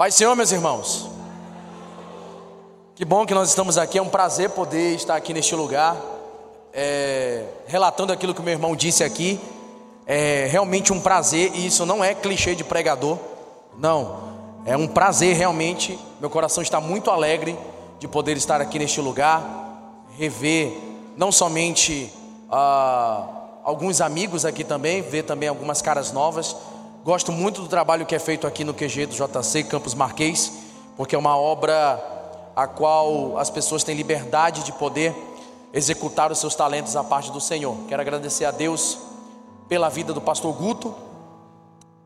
Pai Senhor, meus irmãos. Que bom que nós estamos aqui. É um prazer poder estar aqui neste lugar, é, relatando aquilo que meu irmão disse aqui. É realmente um prazer, e isso não é clichê de pregador, não. É um prazer realmente. Meu coração está muito alegre de poder estar aqui neste lugar, rever não somente ah, alguns amigos aqui também, ver também algumas caras novas. Gosto muito do trabalho que é feito aqui no QG do JC Campos Marquês, porque é uma obra a qual as pessoas têm liberdade de poder executar os seus talentos à parte do Senhor. Quero agradecer a Deus pela vida do pastor Guto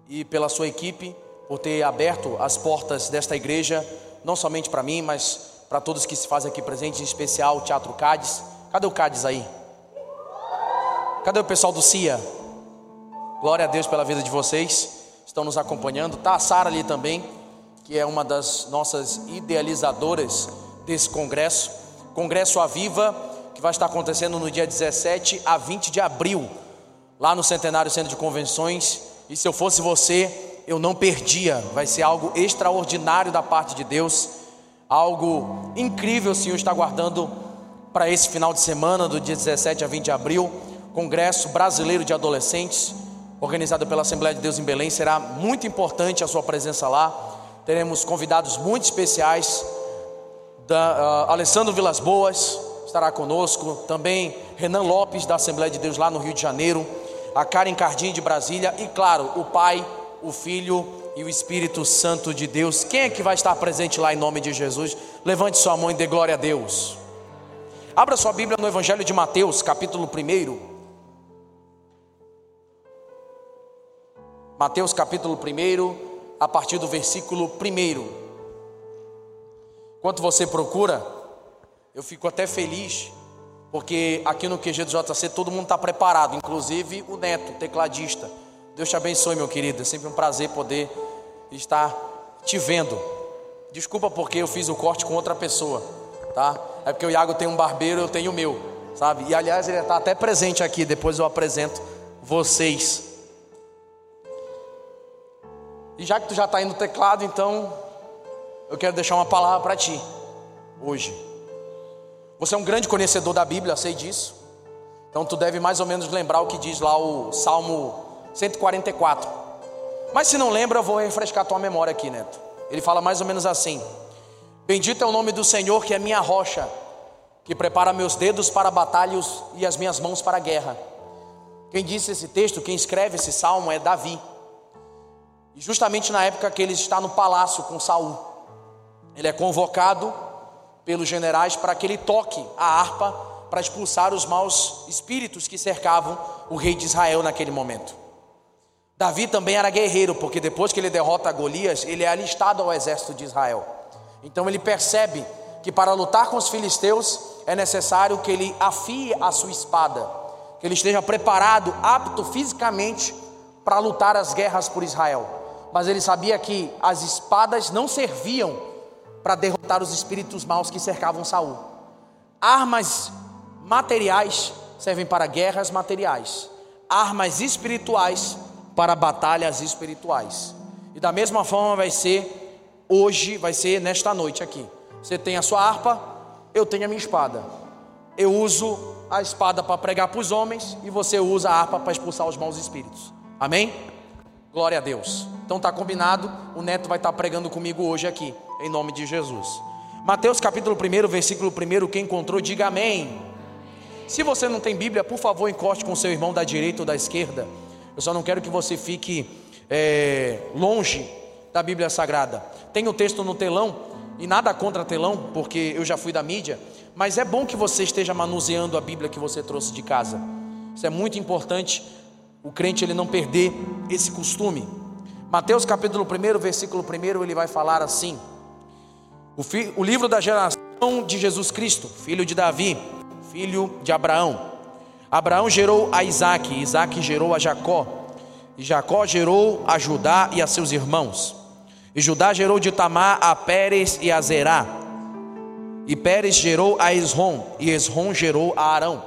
e pela sua equipe por ter aberto as portas desta igreja, não somente para mim, mas para todos que se fazem aqui presentes, em especial o Teatro Cádiz. Cadê o Cádiz aí? Cadê o pessoal do CIA? Glória a Deus pela vida de vocês, estão nos acompanhando. Tá a Sara ali também, que é uma das nossas idealizadoras desse congresso. Congresso Aviva, que vai estar acontecendo no dia 17 a 20 de abril, lá no Centenário Centro de Convenções. E se eu fosse você, eu não perdia. Vai ser algo extraordinário da parte de Deus, algo incrível o Senhor está guardando para esse final de semana, do dia 17 a 20 de abril. Congresso Brasileiro de Adolescentes, organizado pela Assembleia de Deus em Belém. Será muito importante a sua presença lá. Teremos convidados muito especiais. Da, uh, Alessandro Vilas Boas estará conosco. Também Renan Lopes, da Assembleia de Deus lá no Rio de Janeiro. A Karen Cardim de Brasília. E claro, o Pai, o Filho e o Espírito Santo de Deus. Quem é que vai estar presente lá em nome de Jesus? Levante sua mão e dê glória a Deus. Abra sua Bíblia no Evangelho de Mateus, capítulo 1. Mateus capítulo 1, a partir do versículo 1. Enquanto você procura, eu fico até feliz, porque aqui no QG do JC todo mundo está preparado, inclusive o Neto, tecladista. Deus te abençoe, meu querido. É sempre um prazer poder estar te vendo. Desculpa porque eu fiz o corte com outra pessoa, tá? É porque o Iago tem um barbeiro, eu tenho o meu, sabe? E aliás, ele está até presente aqui, depois eu apresento vocês. E já que tu já está aí no teclado, então eu quero deixar uma palavra para ti hoje. Você é um grande conhecedor da Bíblia, sei disso. Então tu deve mais ou menos lembrar o que diz lá o Salmo 144. Mas se não lembra, eu vou refrescar tua memória aqui, Neto. Ele fala mais ou menos assim: Bendito é o nome do Senhor, que é minha rocha, que prepara meus dedos para batalhas e as minhas mãos para a guerra. Quem disse esse texto, quem escreve esse salmo é Davi. E justamente na época que ele está no palácio com Saul, ele é convocado pelos generais para que ele toque a harpa para expulsar os maus espíritos que cercavam o rei de Israel naquele momento. Davi também era guerreiro, porque depois que ele derrota Golias, ele é alistado ao exército de Israel. Então ele percebe que para lutar com os filisteus é necessário que ele afie a sua espada, que ele esteja preparado, apto fisicamente para lutar as guerras por Israel mas ele sabia que as espadas não serviam para derrotar os espíritos maus que cercavam Saul. Armas materiais servem para guerras materiais, armas espirituais para batalhas espirituais. E da mesma forma vai ser hoje, vai ser nesta noite aqui. Você tem a sua harpa, eu tenho a minha espada. Eu uso a espada para pregar para os homens e você usa a harpa para expulsar os maus espíritos. Amém? Glória a Deus. Então tá combinado, o neto vai estar pregando comigo hoje aqui, em nome de Jesus. Mateus capítulo 1, versículo 1, quem encontrou, diga amém. Se você não tem Bíblia, por favor, encoste com seu irmão da direita ou da esquerda. Eu só não quero que você fique é, longe da Bíblia Sagrada. Tem o texto no telão, e nada contra telão, porque eu já fui da mídia, mas é bom que você esteja manuseando a Bíblia que você trouxe de casa. Isso é muito importante o crente ele não perder esse costume. Mateus capítulo 1, versículo 1, ele vai falar assim: o, fi, o livro da geração de Jesus Cristo, filho de Davi, filho de Abraão. Abraão gerou a Isaac, Isaac gerou a Jacó, e Jacó gerou a Judá e a seus irmãos. E Judá gerou de Tamar a Pérez e a Zerá. E Pérez gerou a Esrom, e Esrom gerou a Arão.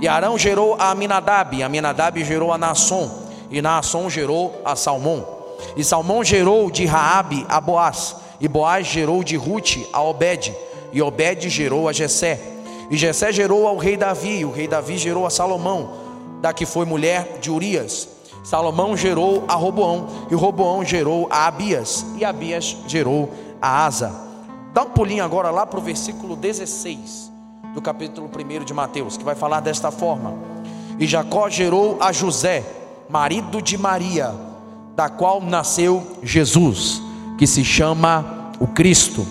E Arão gerou a Aminadab, Aminadab gerou a Nasson, e Nasson gerou a Salmão. E Salmão gerou de Raabe a Boaz, e Boaz gerou de Rute a Obed, e Obed gerou a Jessé. E Jessé gerou ao rei Davi, e o rei Davi gerou a Salomão, da que foi mulher de Urias. Salomão gerou a Roboão, e Roboão gerou a Abias, e Abias gerou a Asa. Dá um pulinho agora lá para o versículo 16 do capítulo 1 de Mateus, que vai falar desta forma: E Jacó gerou a José, marido de Maria, da qual nasceu Jesus, que se chama o Cristo.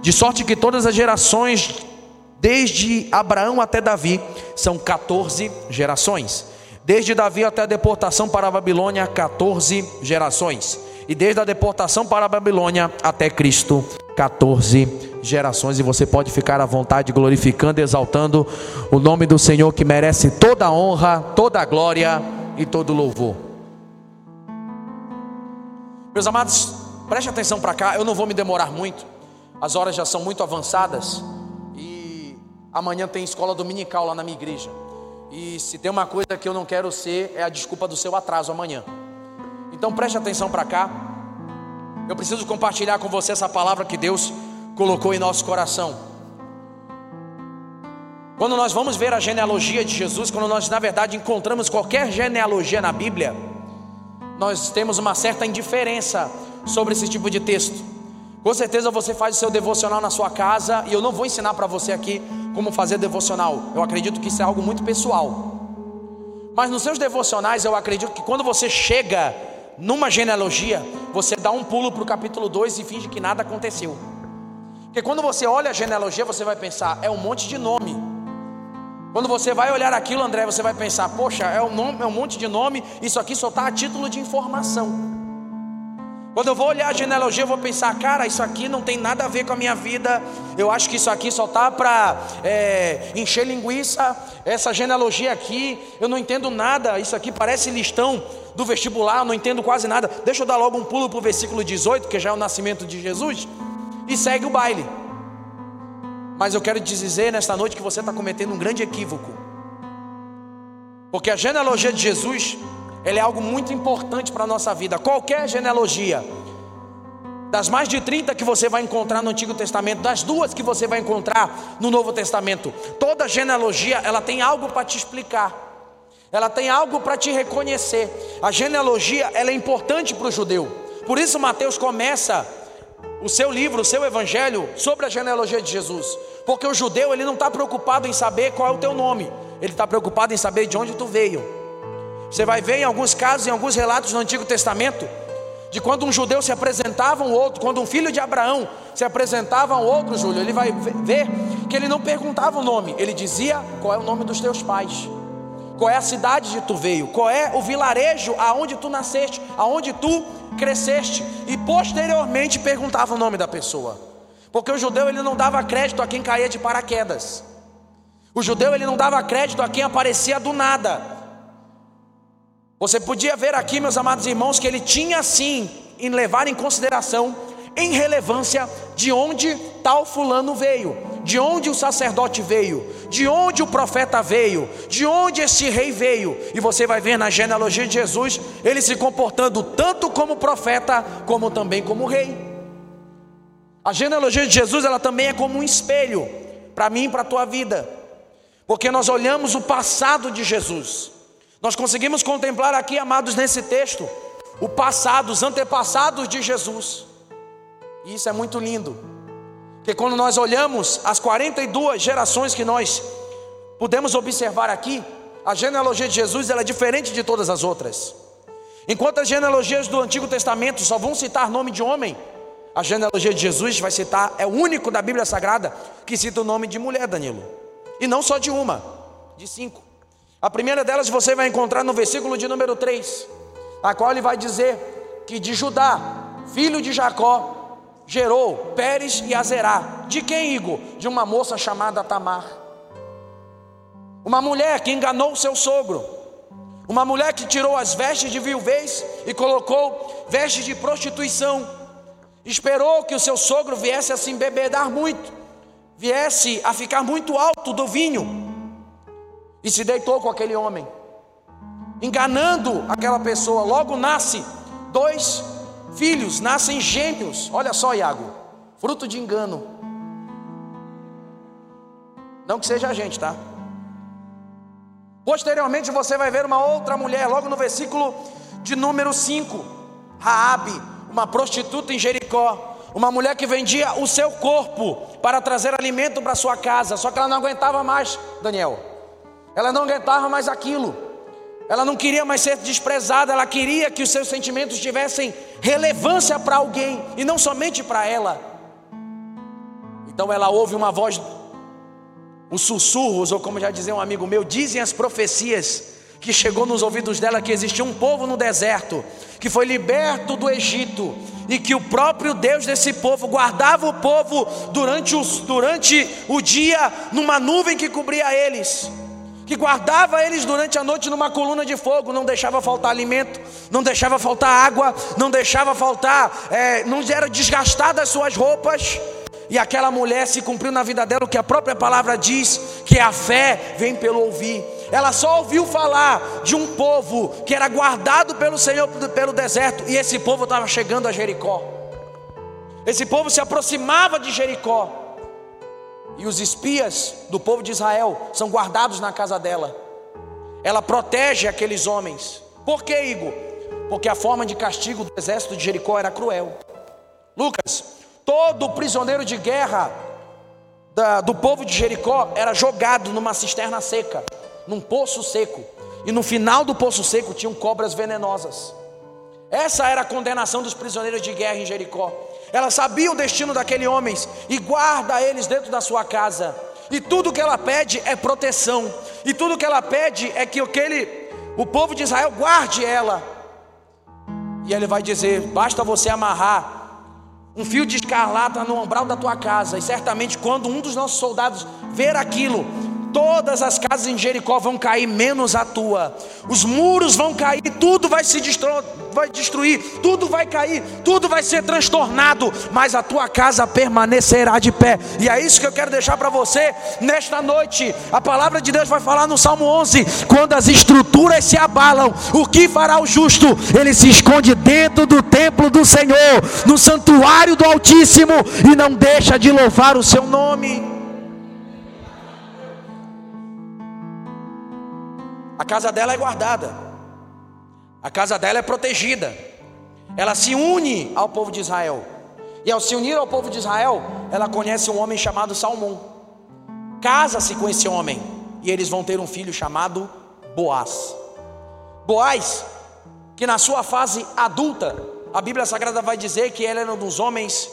De sorte que todas as gerações, desde Abraão até Davi, são 14 gerações. Desde Davi até a deportação para a Babilônia, 14 gerações. E desde a deportação para a Babilônia até Cristo, 14 gerações. E você pode ficar à vontade, glorificando exaltando o nome do Senhor, que merece toda a honra, toda a glória e todo o louvor. Meus amados, preste atenção para cá, eu não vou me demorar muito, as horas já são muito avançadas e amanhã tem escola dominical lá na minha igreja. E se tem uma coisa que eu não quero ser, é a desculpa do seu atraso amanhã. Então preste atenção para cá. Eu preciso compartilhar com você essa palavra que Deus colocou em nosso coração. Quando nós vamos ver a genealogia de Jesus, quando nós na verdade encontramos qualquer genealogia na Bíblia, nós temos uma certa indiferença sobre esse tipo de texto. Com certeza você faz o seu devocional na sua casa e eu não vou ensinar para você aqui como fazer devocional. Eu acredito que isso é algo muito pessoal. Mas nos seus devocionais eu acredito que quando você chega numa genealogia, você dá um pulo para o capítulo 2 e finge que nada aconteceu. Porque quando você olha a genealogia, você vai pensar, é um monte de nome. Quando você vai olhar aquilo, André, você vai pensar: poxa, é um, nome, é um monte de nome, isso aqui só está a título de informação. Quando eu vou olhar a genealogia, eu vou pensar: cara, isso aqui não tem nada a ver com a minha vida. Eu acho que isso aqui só está para é, encher linguiça. Essa genealogia aqui, eu não entendo nada. Isso aqui parece listão do vestibular, eu não entendo quase nada. Deixa eu dar logo um pulo para o versículo 18, que já é o nascimento de Jesus, e segue o baile. Mas eu quero te dizer nesta noite que você está cometendo um grande equívoco. Porque a genealogia de Jesus, ela é algo muito importante para a nossa vida. Qualquer genealogia, das mais de 30 que você vai encontrar no Antigo Testamento, das duas que você vai encontrar no Novo Testamento, toda genealogia, ela tem algo para te explicar. Ela tem algo para te reconhecer. A genealogia, ela é importante para o judeu. Por isso Mateus começa o seu livro, o seu evangelho sobre a genealogia de Jesus. Porque o judeu, ele não está preocupado em saber qual é o teu nome, ele está preocupado em saber de onde tu veio. Você vai ver em alguns casos, em alguns relatos no Antigo Testamento, de quando um judeu se apresentava a um outro, quando um filho de Abraão se apresentava a um outro, Júlio, ele vai ver que ele não perguntava o nome, ele dizia qual é o nome dos teus pais, qual é a cidade de tu veio, qual é o vilarejo aonde tu nasceste, aonde tu cresceste, e posteriormente perguntava o nome da pessoa. Porque o judeu ele não dava crédito a quem caía de paraquedas. O judeu ele não dava crédito a quem aparecia do nada. Você podia ver aqui, meus amados irmãos, que ele tinha sim em levar em consideração, em relevância, de onde tal fulano veio, de onde o sacerdote veio, de onde o profeta veio, de onde este rei veio. E você vai ver na genealogia de Jesus ele se comportando tanto como profeta, como também como rei. A genealogia de Jesus, ela também é como um espelho para mim e para a tua vida. Porque nós olhamos o passado de Jesus. Nós conseguimos contemplar aqui, amados, nesse texto, o passado, os antepassados de Jesus. E isso é muito lindo. Porque quando nós olhamos as 42 gerações que nós podemos observar aqui, a genealogia de Jesus ela é diferente de todas as outras. Enquanto as genealogias do Antigo Testamento só vão citar nome de homem, a genealogia de Jesus vai citar, é o único da Bíblia Sagrada que cita o nome de mulher, Danilo. E não só de uma, de cinco. A primeira delas você vai encontrar no versículo de número 3, a qual ele vai dizer que de Judá, filho de Jacó, gerou Pérez e Azerá. De quem, Igor? De uma moça chamada Tamar. Uma mulher que enganou seu sogro. Uma mulher que tirou as vestes de viuvez e colocou vestes de prostituição Esperou que o seu sogro viesse a se embebedar muito, viesse a ficar muito alto do vinho, e se deitou com aquele homem, enganando aquela pessoa. Logo nasce dois filhos, nascem gêmeos. Olha só, Iago, fruto de engano. Não que seja a gente, tá? Posteriormente você vai ver uma outra mulher, logo no versículo de número 5, Raabe, uma prostituta em Jericó, uma mulher que vendia o seu corpo para trazer alimento para sua casa, só que ela não aguentava mais, Daniel. Ela não aguentava mais aquilo. Ela não queria mais ser desprezada, ela queria que os seus sentimentos tivessem relevância para alguém e não somente para ela. Então ela ouve uma voz, os sussurros, ou como já dizia um amigo meu, dizem as profecias que chegou nos ouvidos dela que existia um povo no deserto, que foi liberto do Egito, e que o próprio Deus desse povo guardava o povo durante, os, durante o dia numa nuvem que cobria eles, que guardava eles durante a noite numa coluna de fogo, não deixava faltar alimento, não deixava faltar água, não deixava faltar, é, não era desgastada as suas roupas. E aquela mulher se cumpriu na vida dela o que a própria palavra diz, que a fé vem pelo ouvir. Ela só ouviu falar de um povo que era guardado pelo Senhor pelo deserto, e esse povo estava chegando a Jericó. Esse povo se aproximava de Jericó. E os espias do povo de Israel são guardados na casa dela. Ela protege aqueles homens. Por que, Igor? Porque a forma de castigo do exército de Jericó era cruel. Lucas, todo prisioneiro de guerra da, do povo de Jericó era jogado numa cisterna seca, num poço seco. E no final do poço seco tinham cobras venenosas. Essa era a condenação dos prisioneiros de guerra em Jericó. Ela sabia o destino daqueles homens e guarda eles dentro da sua casa. E tudo que ela pede é proteção. E tudo que ela pede é que aquele, o povo de Israel guarde ela. E ele vai dizer: basta você amarrar um fio de escarlata no umbral da tua casa, e certamente quando um dos nossos soldados ver aquilo, Todas as casas em Jericó vão cair, menos a tua. Os muros vão cair, tudo vai se destruir, vai destruir, tudo vai cair, tudo vai ser transtornado, mas a tua casa permanecerá de pé. E é isso que eu quero deixar para você nesta noite. A palavra de Deus vai falar no Salmo 11: quando as estruturas se abalam, o que fará o justo? Ele se esconde dentro do templo do Senhor, no santuário do Altíssimo, e não deixa de louvar o seu nome. A casa dela é guardada. A casa dela é protegida. Ela se une ao povo de Israel. E ao se unir ao povo de Israel, ela conhece um homem chamado Salmão. Casa-se com esse homem. E eles vão ter um filho chamado Boaz. Boaz, que na sua fase adulta, a Bíblia Sagrada vai dizer que ele era um dos homens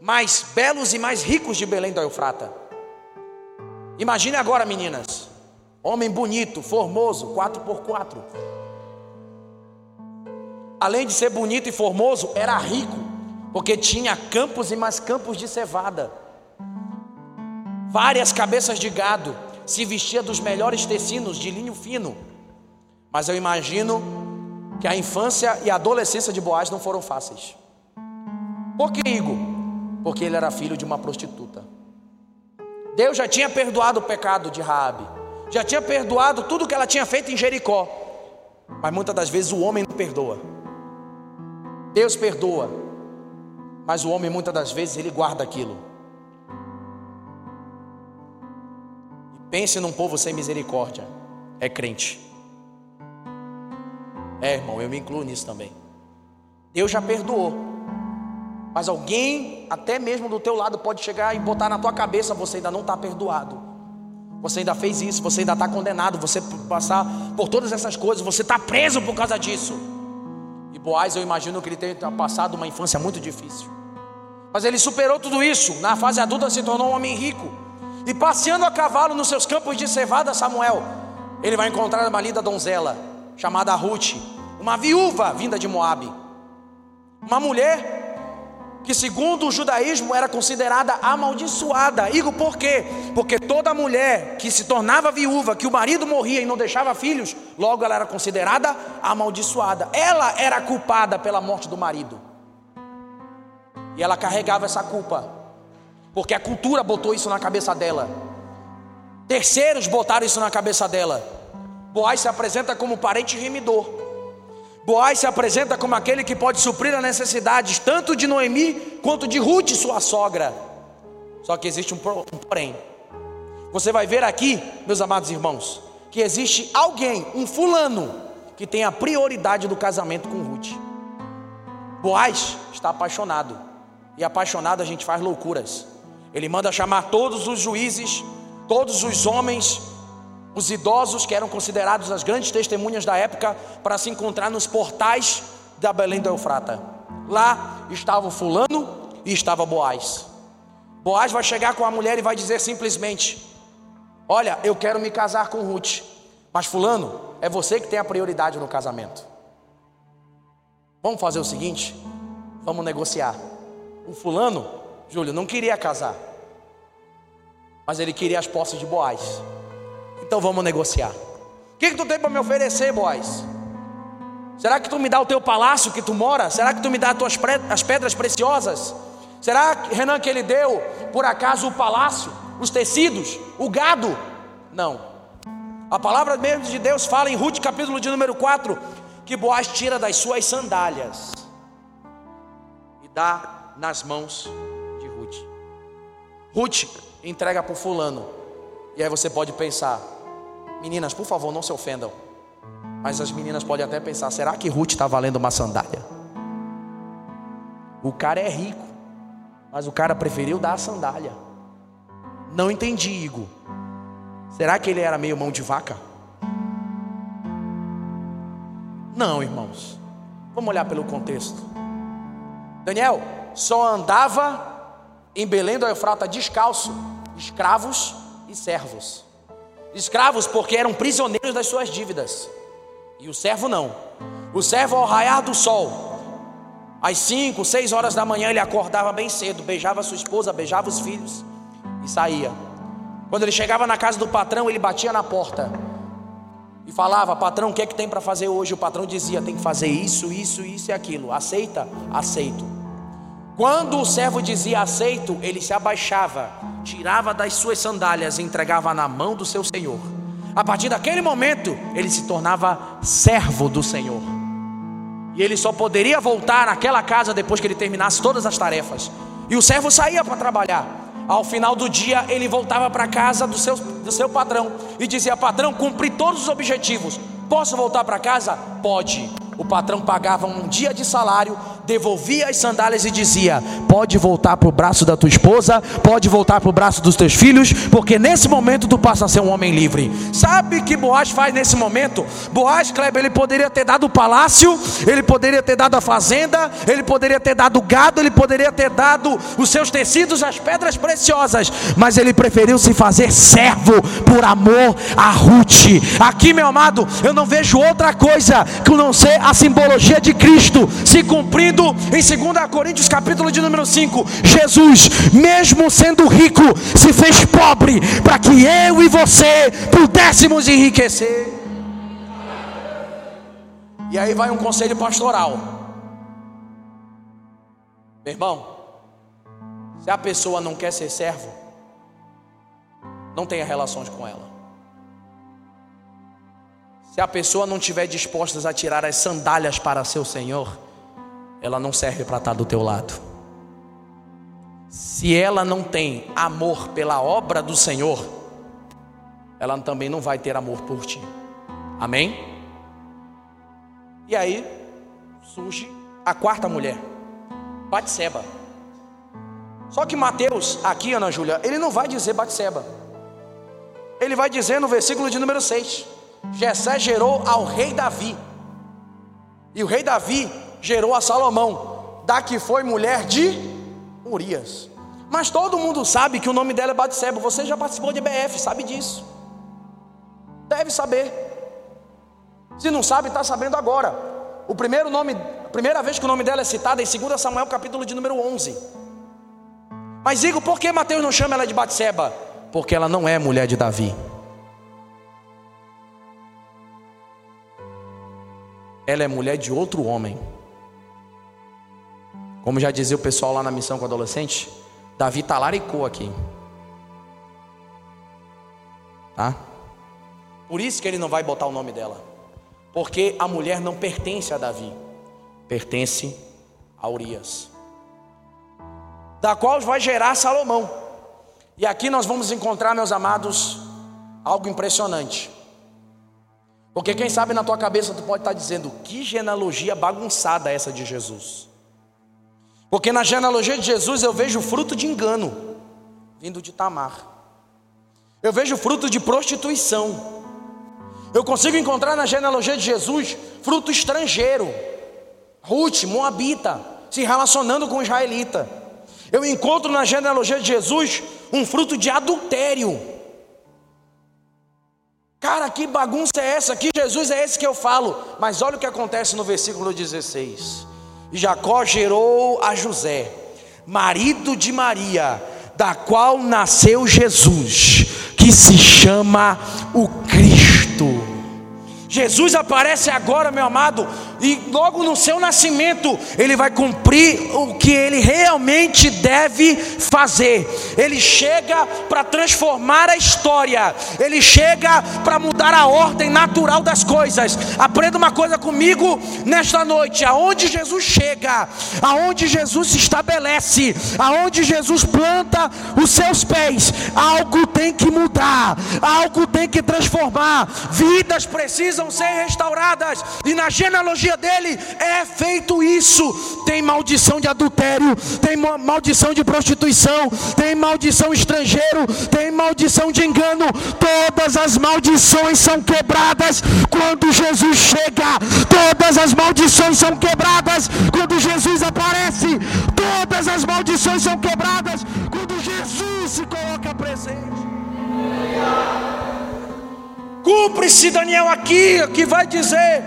mais belos e mais ricos de Belém do Eufrata. Imagine agora, meninas, Homem bonito, formoso, 4 por 4 Além de ser bonito e formoso, era rico, porque tinha campos e mais campos de cevada. Várias cabeças de gado, se vestia dos melhores tecidos de linho fino. Mas eu imagino que a infância e a adolescência de Boaz não foram fáceis. Por que, Igor? Porque ele era filho de uma prostituta. Deus já tinha perdoado o pecado de Raabe já tinha perdoado tudo que ela tinha feito em Jericó. Mas muitas das vezes o homem não perdoa. Deus perdoa, mas o homem muitas das vezes ele guarda aquilo. E pense num povo sem misericórdia, é crente. É, irmão, eu me incluo nisso também. Deus já perdoou. Mas alguém, até mesmo do teu lado, pode chegar e botar na tua cabeça, você ainda não está perdoado. Você ainda fez isso, você ainda está condenado, você passar por todas essas coisas, você está preso por causa disso. E Boaz, eu imagino que ele tenha passado uma infância muito difícil. Mas ele superou tudo isso, na fase adulta se tornou um homem rico. E passeando a cavalo nos seus campos de cevada, Samuel, ele vai encontrar uma linda donzela, chamada Ruth, uma viúva vinda de Moabe. Uma mulher que segundo o judaísmo era considerada amaldiçoada. Digo por quê? Porque toda mulher que se tornava viúva, que o marido morria e não deixava filhos, logo ela era considerada amaldiçoada. Ela era culpada pela morte do marido. E ela carregava essa culpa. Porque a cultura botou isso na cabeça dela. Terceiros botaram isso na cabeça dela. Boaz se apresenta como parente remidor. Boaz se apresenta como aquele que pode suprir as necessidades tanto de Noemi quanto de Ruth, sua sogra. Só que existe um porém. Você vai ver aqui, meus amados irmãos, que existe alguém, um fulano, que tem a prioridade do casamento com Ruth. Boaz está apaixonado. E apaixonado a gente faz loucuras. Ele manda chamar todos os juízes, todos os homens, os idosos que eram considerados as grandes testemunhas da época, para se encontrar nos portais da Belém do Eufrata. Lá estava o fulano e estava Boaz. Boaz vai chegar com a mulher e vai dizer simplesmente: Olha, eu quero me casar com Ruth, mas fulano, é você que tem a prioridade no casamento. Vamos fazer o seguinte, vamos negociar. O fulano, Júlio, não queria casar, mas ele queria as posses de Boaz. Então vamos negociar. O que, que tu tem para me oferecer, Boaz? Será que tu me dá o teu palácio que tu mora? Será que tu me dá as tuas as pedras preciosas? Será, Renan, que ele deu por acaso o palácio, os tecidos, o gado? Não. A palavra mesmo de Deus fala em Ruth, capítulo de número 4, que Boaz tira das suas sandálias e dá nas mãos de Ruth. Ruth entrega para o fulano. E aí você pode pensar, meninas, por favor, não se ofendam. Mas as meninas podem até pensar: será que Ruth está valendo uma sandália? O cara é rico, mas o cara preferiu dar a sandália. Não entendi, Igor. Será que ele era meio mão de vaca? Não, irmãos. Vamos olhar pelo contexto. Daniel só andava em Belém do Eufrata descalço, escravos e servos. Escravos porque eram prisioneiros das suas dívidas. E o servo não. O servo ao raiar do sol, às 5, 6 horas da manhã, ele acordava bem cedo, beijava sua esposa, beijava os filhos e saía. Quando ele chegava na casa do patrão, ele batia na porta e falava, patrão, o que é que tem para fazer hoje? O patrão dizia, tem que fazer isso, isso, isso e aquilo. Aceita? Aceito. Quando o servo dizia aceito, ele se abaixava, tirava das suas sandálias e entregava na mão do seu senhor. A partir daquele momento, ele se tornava servo do Senhor. E ele só poderia voltar naquela casa depois que ele terminasse todas as tarefas. E o servo saía para trabalhar. Ao final do dia, ele voltava para casa do seu, do seu patrão e dizia: Patrão, cumpri todos os objetivos. Posso voltar para casa? Pode. O patrão pagava um dia de salário devolvia as sandálias e dizia: Pode voltar para o braço da tua esposa, pode voltar para o braço dos teus filhos, porque nesse momento tu passa a ser um homem livre. Sabe que Boaz faz nesse momento? Boaz, Kleber, ele poderia ter dado o palácio, ele poderia ter dado a fazenda, ele poderia ter dado o gado, ele poderia ter dado os seus tecidos, as pedras preciosas, mas ele preferiu se fazer servo por amor a Ruth. Aqui, meu amado, eu não vejo outra coisa que não ser a simbologia de Cristo se cumprindo em 2 Coríntios capítulo de número 5, Jesus, mesmo sendo rico, se fez pobre para que eu e você pudéssemos enriquecer. E aí vai um conselho pastoral. Meu irmão, se a pessoa não quer ser servo, não tenha relações com ela. Se a pessoa não estiver disposta a tirar as sandálias para seu Senhor, ela não serve para estar do teu lado. Se ela não tem amor pela obra do Senhor, ela também não vai ter amor por ti. Amém? E aí surge a quarta mulher, Batseba. Só que Mateus, aqui, Ana Júlia, ele não vai dizer Batseba. Ele vai dizer no versículo de número 6: Jessé gerou ao rei Davi. E o rei Davi gerou a Salomão, da que foi mulher de Urias. Mas todo mundo sabe que o nome dela é Batseba. Você já participou de BF, sabe disso. Deve saber. Se não sabe, está sabendo agora. O primeiro nome, a primeira vez que o nome dela é citado é em 2 Samuel, capítulo de número 11. Mas digo, por que Mateus não chama ela de Batseba? Porque ela não é mulher de Davi. Ela é mulher de outro homem. Como já dizia o pessoal lá na missão com adolescente, Davi talaricou aqui. Tá? Por isso que ele não vai botar o nome dela. Porque a mulher não pertence a Davi, pertence a Urias, da qual vai gerar Salomão. E aqui nós vamos encontrar, meus amados, algo impressionante. Porque quem sabe na tua cabeça tu pode estar dizendo que genealogia bagunçada essa de Jesus. Porque na genealogia de Jesus eu vejo fruto de engano vindo de Tamar. Eu vejo fruto de prostituição. Eu consigo encontrar na genealogia de Jesus fruto estrangeiro. Ruth, Moabita, se relacionando com israelita. Eu encontro na genealogia de Jesus um fruto de adultério. Cara, que bagunça é essa? Que Jesus é esse que eu falo? Mas olha o que acontece no versículo 16: E Jacó gerou a José, marido de Maria, da qual nasceu Jesus, que se chama o Cristo. Jesus aparece agora, meu amado, e logo no seu nascimento, ele vai cumprir o que ele realmente deve fazer. Ele chega para transformar a história, ele chega para mudar a ordem natural das coisas. Aprenda uma coisa comigo nesta noite: aonde Jesus chega, aonde Jesus se estabelece, aonde Jesus planta os seus pés, algo tem que mudar, algo tem que transformar, vidas precisam ser restauradas. E na genealogia dele é feito isso. Tem maldição de adultério, tem maldição de prostituição, tem maldição estrangeiro, tem maldição de engano. Todas as maldições são quebradas quando Jesus chega. Todas as maldições são quebradas quando Jesus aparece. Todas as maldições são quebradas quando Jesus se coloca presente. Cumpre-se, Daniel, aqui, que vai dizer,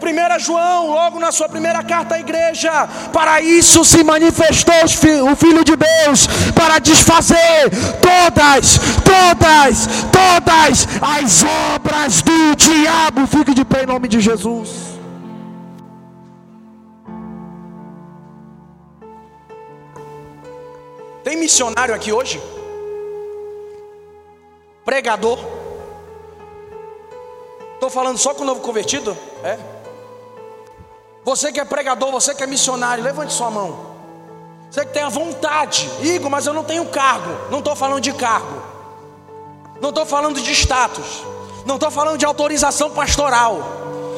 1 João, logo na sua primeira carta à igreja, para isso se manifestou o Filho de Deus, para desfazer todas, todas, todas as obras do diabo. Fique de pé em nome de Jesus. Tem missionário aqui hoje? Pregador? Estou falando só com o novo convertido? É. Você que é pregador, você que é missionário, levante sua mão. Você que tem a vontade, Igor, mas eu não tenho cargo. Não estou falando de cargo. Não estou falando de status. Não estou falando de autorização pastoral.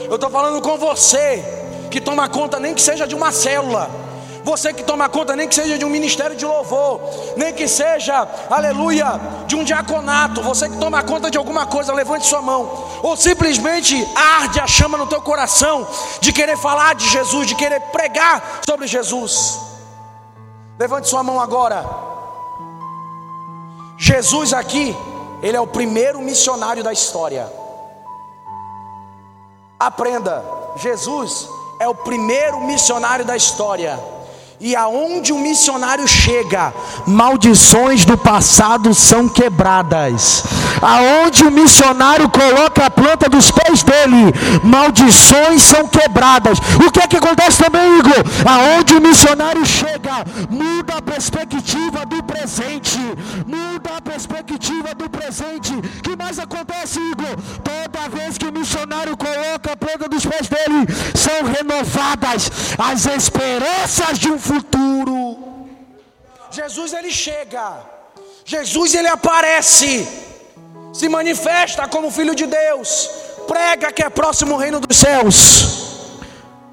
Eu estou falando com você que toma conta, nem que seja de uma célula você que toma conta, nem que seja de um ministério de louvor, nem que seja, aleluia, de um diaconato. Você que toma conta de alguma coisa, levante sua mão. Ou simplesmente arde a chama no teu coração de querer falar de Jesus, de querer pregar sobre Jesus. Levante sua mão agora. Jesus aqui, ele é o primeiro missionário da história. Aprenda, Jesus é o primeiro missionário da história. E aonde o missionário chega, maldições do passado são quebradas. Aonde o missionário coloca a planta dos pés dele, maldições são quebradas. O que é que acontece também, Igor? Aonde o missionário chega, muda a perspectiva do presente. Muda a perspectiva do presente. O que mais acontece, Igor? Toda vez que o missionário coloca a planta dos pés dele, são renovadas as esperanças de um futuro. Jesus ele chega, Jesus ele aparece, se manifesta como filho de Deus, prega que é próximo o reino dos céus,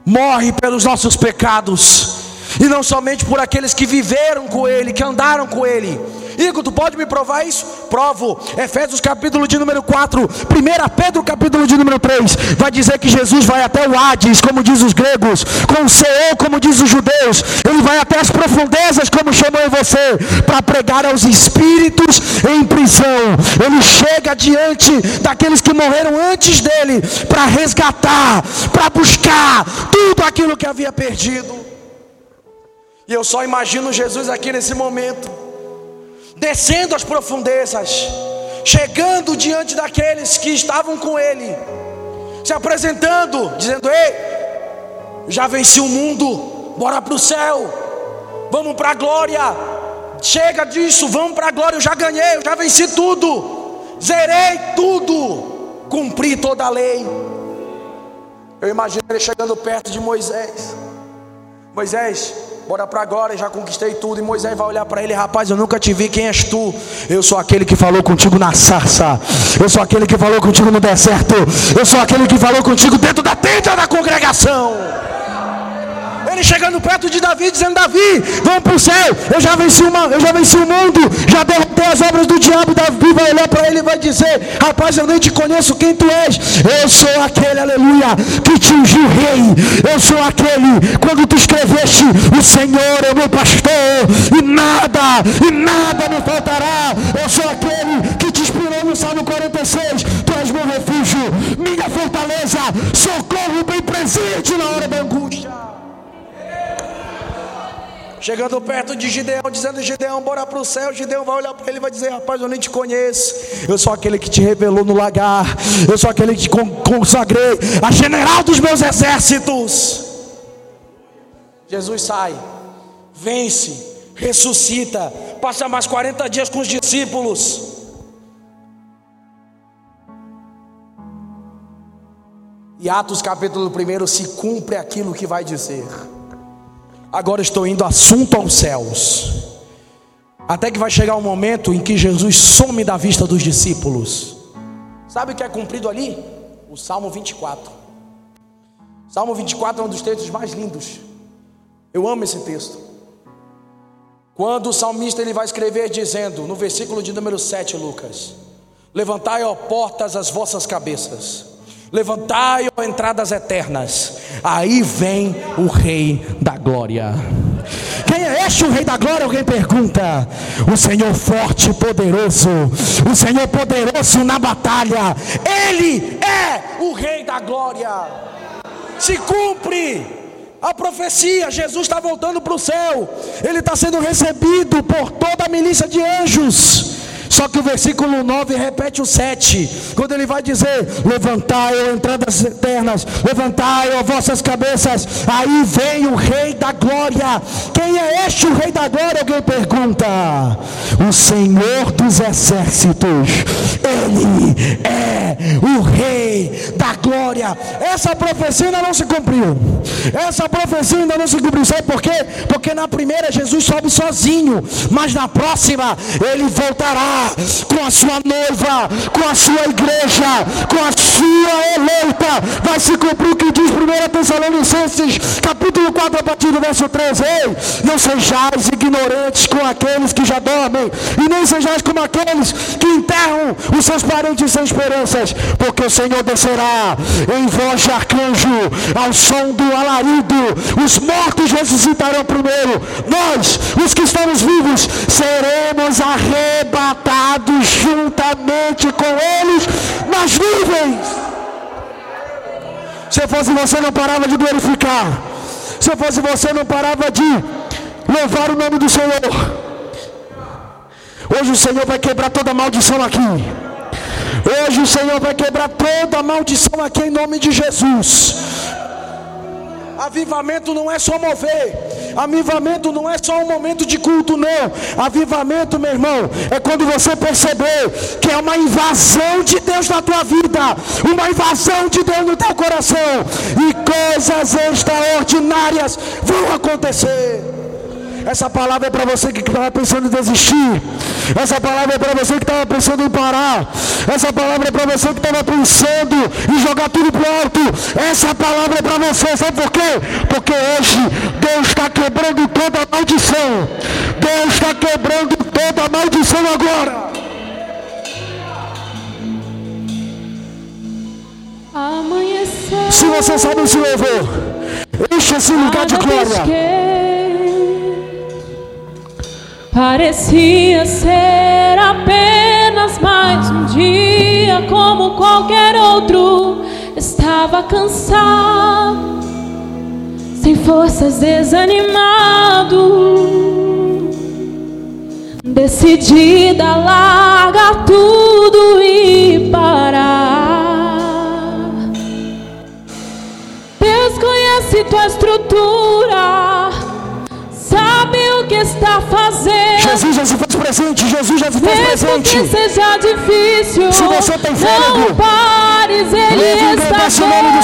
morre pelos nossos pecados, e não somente por aqueles que viveram com ele, que andaram com ele, Igor, tu pode me provar isso? Provo. Efésios capítulo de número 4, 1 Pedro capítulo de número 3, vai dizer que Jesus vai até o Hades, como diz os gregos, com o Seol, como diz os judeus, ele vai até as profundezas, como chamou você, para pregar aos espíritos em prisão. Ele chega diante daqueles que morreram antes dele, para resgatar, para buscar tudo aquilo que havia perdido. E eu só imagino Jesus aqui nesse momento descendo as profundezas, chegando diante daqueles que estavam com ele, se apresentando, dizendo: Ei, já venci o mundo, bora para o céu, vamos para a glória. Chega disso, vamos para a glória. Eu já ganhei, eu já venci tudo, zerei tudo, cumpri toda a lei. Eu imagino ele chegando perto de Moisés. Moisés, bora para agora, já conquistei tudo. E Moisés vai olhar para ele, rapaz, eu nunca te vi, quem és tu? Eu sou aquele que falou contigo na sarça. Eu sou aquele que falou contigo no deserto. Eu sou aquele que falou contigo dentro da tenda da congregação. Ele chegando perto de Davi, dizendo: Davi, vamos para o céu. Eu já venci uma, eu já venci o mundo, já derrotei as obras do diabo. Davi vai olhar para ele e vai dizer: Rapaz, eu nem te conheço quem tu és. Eu sou aquele, aleluia, que te ungiu rei. Eu sou aquele, quando tu escreveste, o Senhor é meu pastor, e nada, e nada me faltará. Eu sou aquele que te inspirou no Salmo 46. Tu és meu refúgio, minha fortaleza, socorro bem presente na hora da angústia. Chegando perto de Gideão, dizendo: Gideão, bora para o céu. Gideão vai olhar para ele e vai dizer: Rapaz, eu nem te conheço. Eu sou aquele que te revelou no lagar. Eu sou aquele que te consagrei a general dos meus exércitos. Jesus sai, vence, ressuscita, passa mais 40 dias com os discípulos. E Atos capítulo 1 se cumpre aquilo que vai dizer. Agora estou indo assunto aos céus. Até que vai chegar um momento em que Jesus some da vista dos discípulos. Sabe o que é cumprido ali? O Salmo 24. Salmo 24 é um dos textos mais lindos. Eu amo esse texto. Quando o salmista ele vai escrever dizendo, no versículo de número 7, Lucas: Levantai, ó portas, as vossas cabeças Levantai, ó entradas eternas, aí vem o Rei da Glória. Quem é este o Rei da Glória? Alguém pergunta. O Senhor forte e poderoso, o Senhor poderoso na batalha, Ele é o Rei da Glória. Se cumpre a profecia, Jesus está voltando para o céu, Ele está sendo recebido por toda a milícia de anjos. Só que o versículo 9 repete o 7, quando ele vai dizer: Levantai, ó entradas eternas, levantai, ó vossas cabeças, aí vem o Rei da Glória. Quem é este o Rei da Glória? Alguém pergunta. O Senhor dos Exércitos, Ele é o Rei da Glória. Essa profecia ainda não se cumpriu. Essa profecia ainda não se cumpriu. Sabe por quê? Porque na primeira Jesus sobe sozinho, mas na próxima ele voltará com a sua noiva, com a sua igreja, com a sua eleita. Vai se cumprir o que diz 1 Tessalonicenses, capítulo 4, a partir do verso 13. Ei, não sejais ignorantes com aqueles que já dormem, e nem sejais como aqueles que enterram os seus parentes sem esperanças, porque o Senhor descerá em voz de arcanjo, ao som do alarido, os mortos ressuscitarão primeiro, nós, os que estamos vivos, seremos arrebatados juntamente com eles nas nuvens. Se fosse você, não parava de glorificar. Se fosse você, não parava de louvar o nome do Senhor. Hoje o Senhor vai quebrar toda maldição aqui. Hoje o Senhor vai quebrar toda maldição aqui em nome de Jesus. Avivamento não é só mover. Avivamento não é só um momento de culto, não. Avivamento, meu irmão, é quando você perceber que é uma invasão de Deus na tua vida, uma invasão de Deus no teu coração, e coisas extraordinárias vão acontecer. Essa palavra é para você que estava pensando em desistir. Essa palavra é para você que estava pensando em parar. Essa palavra é para você que estava pensando em jogar tudo para o alto. Essa palavra é para você. Sabe por quê? Porque hoje Deus está quebrando toda a maldição. Deus está quebrando toda a maldição agora. Amanhecer. Se você sabe esse louvor, enche esse lugar de glória. Parecia ser apenas mais um dia como qualquer outro. Estava cansado, sem forças, desanimado. Decidida a largar tudo e parar. Deus conhece tua estrutura sabe que está fazendo. Jesus já se faz presente, Jesus já se faz Mesmo presente. que seja difícil, Se você tem não fôlego, pares, Ele está nome do.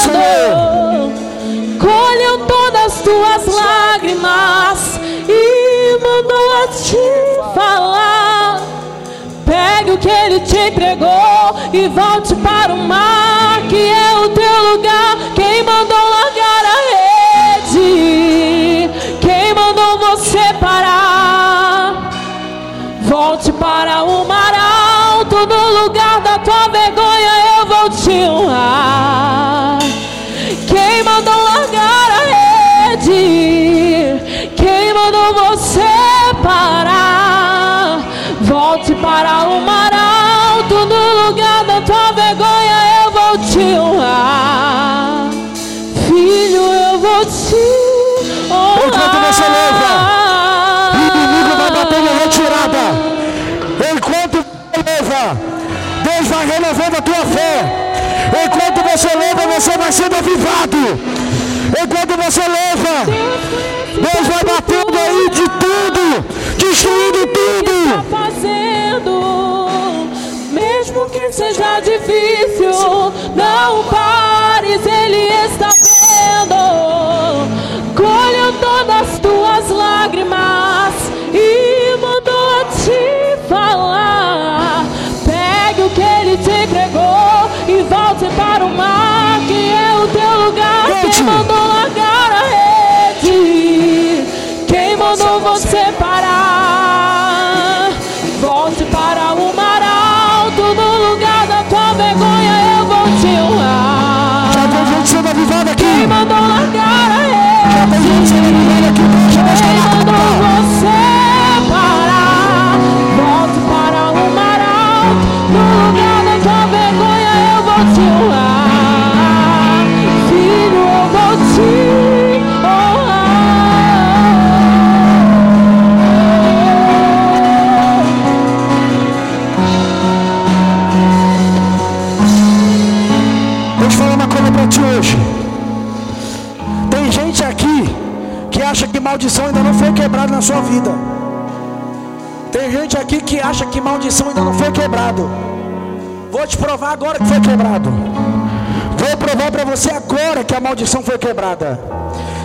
Colheu todas as tuas lágrimas e mandou a te falar. Pegue o que Ele te entregou e volte para o mar, que é o teu lugar. Quem mandou você vai sendo avivado. Enquanto você louva, Deus vai batendo aí de tudo, destruindo tudo. está fazendo, mesmo que seja difícil, não pares, Ele está sua vida. Tem gente aqui que acha que maldição ainda não foi quebrado. Vou te provar agora que foi quebrado. Vou provar para você agora que a maldição foi quebrada.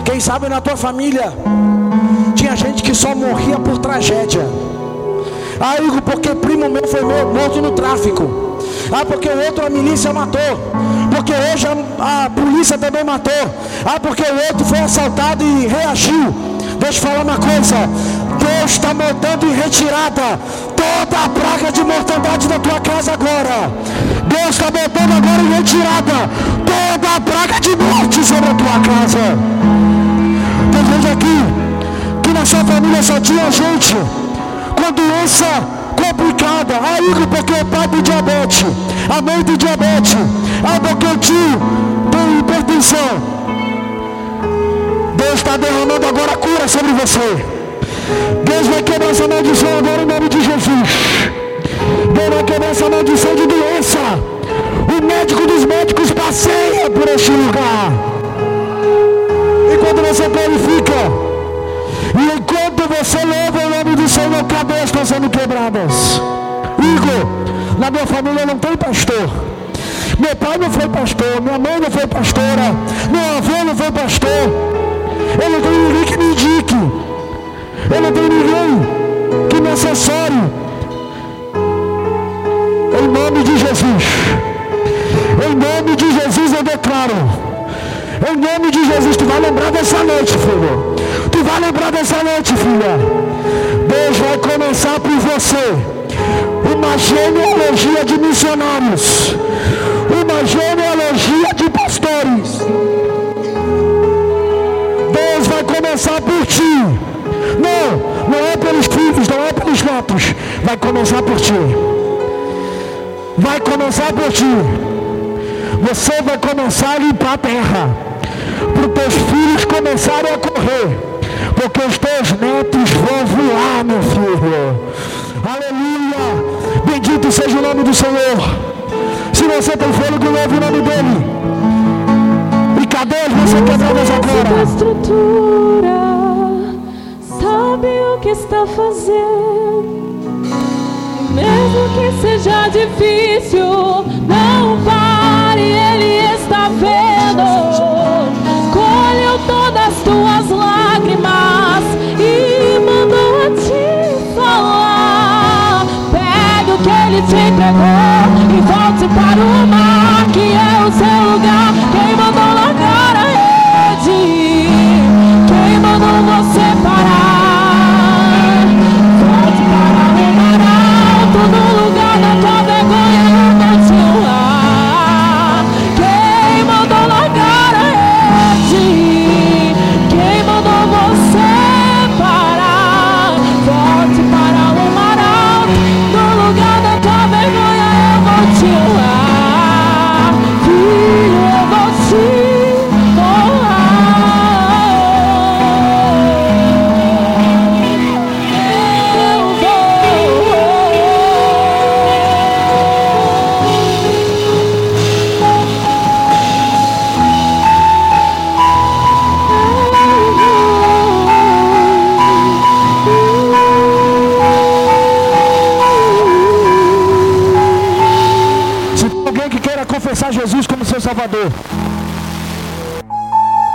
Quem sabe na tua família tinha gente que só morria por tragédia. Ah, porque primo meu foi mo- morto no tráfico. Ah, porque o outro a milícia matou. Porque hoje a, a polícia também matou. Ah, porque o outro foi assaltado e reagiu. Deixa eu falar uma coisa. Deus está mandando em retirada toda a praga de mortandade da tua casa agora. Deus está mandando agora em retirada toda a praga de morte sobre a tua casa. Tem gente aqui que na sua família só tinha gente com doença complicada. Ah, Igor, porque o pai tem diabetes, a mãe tem diabetes, ah, porque o tio tem hipertensão. Deus está derramando agora cura sobre você. Deus vai quebrar essa maldição agora em nome de Jesus. Deus vai quebrar essa maldição de doença. O médico dos médicos passeia por este lugar. Enquanto você qualifica, e enquanto você louva o nome do Senhor, cadeias estão sendo quebradas. Igor, na minha família não tem pastor. Meu pai não foi pastor, minha mãe não foi pastora, meu avô não foi pastor. Eu não tenho ninguém que me indique. Eu não tenho ninguém que me assessore. Em nome de Jesus. Em nome de Jesus eu declaro. Em nome de Jesus, tu vai lembrar dessa noite, filho. Tu vai lembrar dessa noite, filha. Deus vai começar por você. Uma genealogia de missionários. Uma genealogia de pastores. Começar por ti. Não, não é pelos filhos, não é pelos netos. Vai começar por ti. Vai começar por ti. Você vai começar a limpar a terra. Para os teus filhos começarem a correr. Porque os teus netos vão voar, meu filho. Aleluia. Bendito seja o nome do Senhor. Se você tem fôlego, louve o nome dele. Cadê você quebradas Tua agora? estrutura sabe o que está fazendo. Mesmo que seja difícil, não pare, Ele está vendo. Colheu todas as tuas lágrimas e mandou a te falar. Pegue o que Ele te entregou e volte para o mar, que é o seu lugar. Quem mandou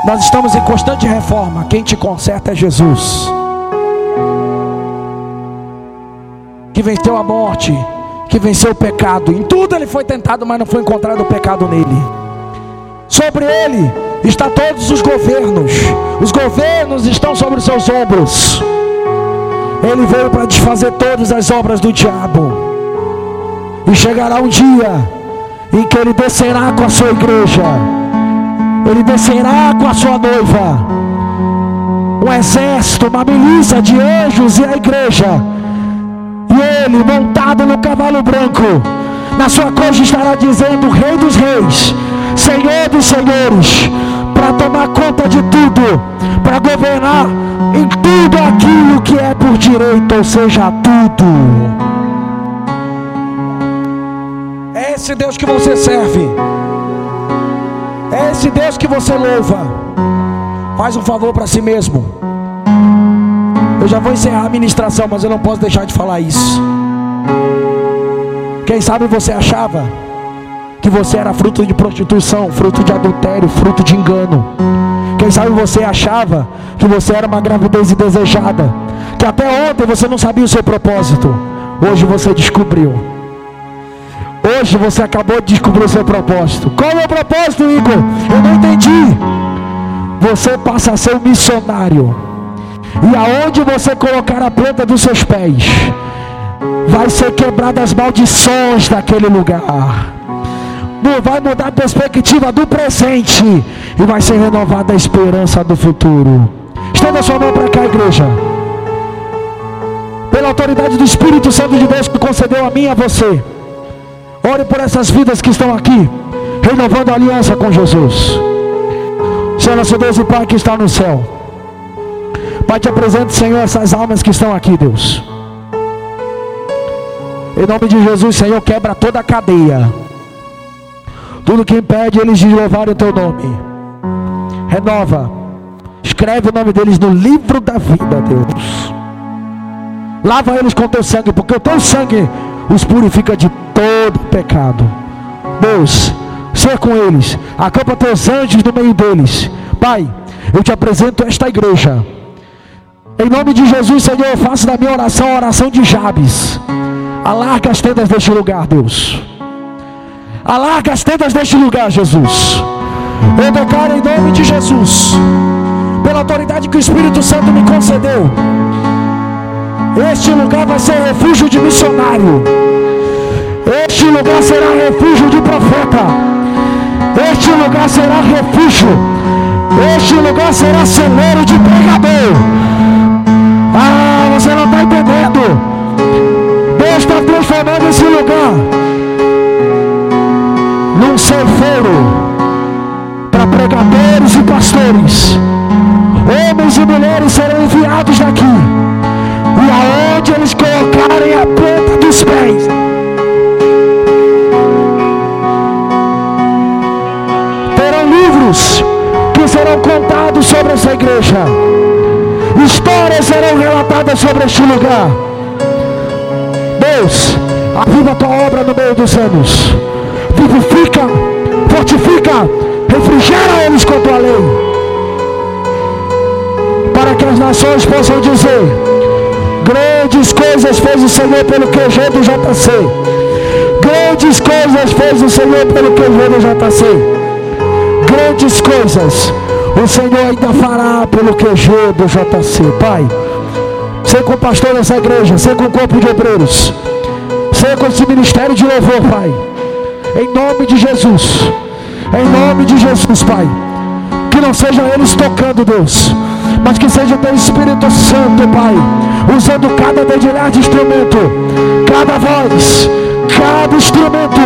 nós estamos em constante reforma. Quem te conserta é Jesus, que venceu a morte, que venceu o pecado. Em tudo ele foi tentado, mas não foi encontrado o pecado nele. Sobre ele está todos os governos. Os governos estão sobre os seus ombros. Ele veio para desfazer todas as obras do diabo. E chegará um dia em que ele descerá com a sua igreja, ele descerá com a sua noiva, um exército, uma milícia de anjos e a igreja, e ele montado no cavalo branco, na sua coxa estará dizendo: Rei dos Reis, Senhor dos Senhores, para tomar conta de tudo, para governar em tudo aquilo que é por direito, ou seja, tudo. Esse Deus que você serve. É esse Deus que você louva. Faz um favor para si mesmo. Eu já vou encerrar a ministração, mas eu não posso deixar de falar isso. Quem sabe você achava que você era fruto de prostituição, fruto de adultério, fruto de engano. Quem sabe você achava que você era uma gravidez indesejada, que até ontem você não sabia o seu propósito. Hoje você descobriu. Hoje você acabou de descobrir o seu propósito. Qual é o propósito, Igor? Eu não entendi. Você passa a ser um missionário. E aonde você colocar a planta dos seus pés, vai ser quebradas as maldições daquele lugar. Vai mudar a perspectiva do presente e vai ser renovada a esperança do futuro. Estenda sua mão para cá, igreja. Pela autoridade do Espírito Santo de Deus que concedeu a mim e a você. Ore por essas vidas que estão aqui, renovando a aliança com Jesus. Senhor, nosso Deus e Pai que está no céu. Pai, te apresento, Senhor, essas almas que estão aqui, Deus. Em nome de Jesus, Senhor, quebra toda a cadeia. Tudo que impede eles de louvar o teu nome. Renova. Escreve o nome deles no livro da vida, Deus. Lava eles com teu sangue, porque o teu sangue os purifica de todo pecado. Deus, ser com eles, acampa teus anjos no meio deles. Pai, eu te apresento esta igreja. Em nome de Jesus, Senhor, eu faço da minha oração a oração de Jabes. Alarga as tendas deste lugar, Deus. Alarga as tendas deste lugar, Jesus. Eu declaro em nome de Jesus, pela autoridade que o Espírito Santo me concedeu. Este lugar vai ser refúgio de missionário. Este lugar será refúgio de profeta. Este lugar será refúgio. Este lugar será celeiro de pregador. Ah, você não está entendendo. Deus está transformando esse lugar num ceifeiro para pregadores e pastores. Homens e mulheres serão enviados daqui. Aonde eles colocarem a planta dos pés, terão livros que serão contados sobre essa igreja. Histórias serão relatadas sobre este lugar. Deus, a Viva a tua obra no meio dos anos. Vivifica, fortifica, refrigera eles com a tua lei. Para que as nações possam dizer: Grandes coisas fez o Senhor pelo QG do JC. Grandes coisas fez o Senhor pelo QG do JC. Grandes coisas o Senhor ainda fará pelo QG do JC. Pai, ser com o pastor dessa igreja, ser com o corpo de obreiros, ser com esse ministério de louvor, Pai. Em nome de Jesus. Em nome de Jesus, Pai. Que não seja eles tocando, Deus, mas que seja o teu Espírito Santo, Pai, usando cada dedilhar de instrumento, cada voz, cada instrumento,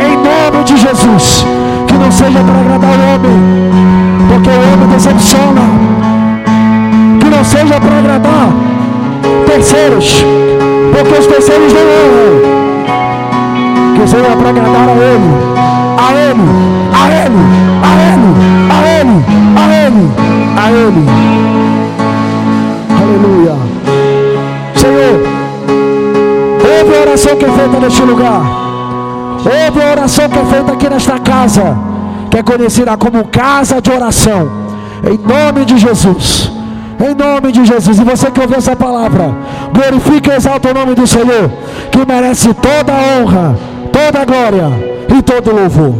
em nome de Jesus. Que não seja para agradar o homem, porque o homem decepciona. Que não seja para agradar terceiros, porque os terceiros não honram. Que seja para agradar a Ele a Ele, a Ele, a Ele, a Ele, a Ele, a Ele. Aleluia. Senhor, ouve a oração que é feita neste lugar. Ouve a oração que é feita aqui nesta casa, que é conhecida como casa de oração. Em nome de Jesus. Em nome de Jesus. E você que ouviu essa palavra, glorifique e exalta o nome do Senhor, que merece toda a honra, toda a glória e todo louvor.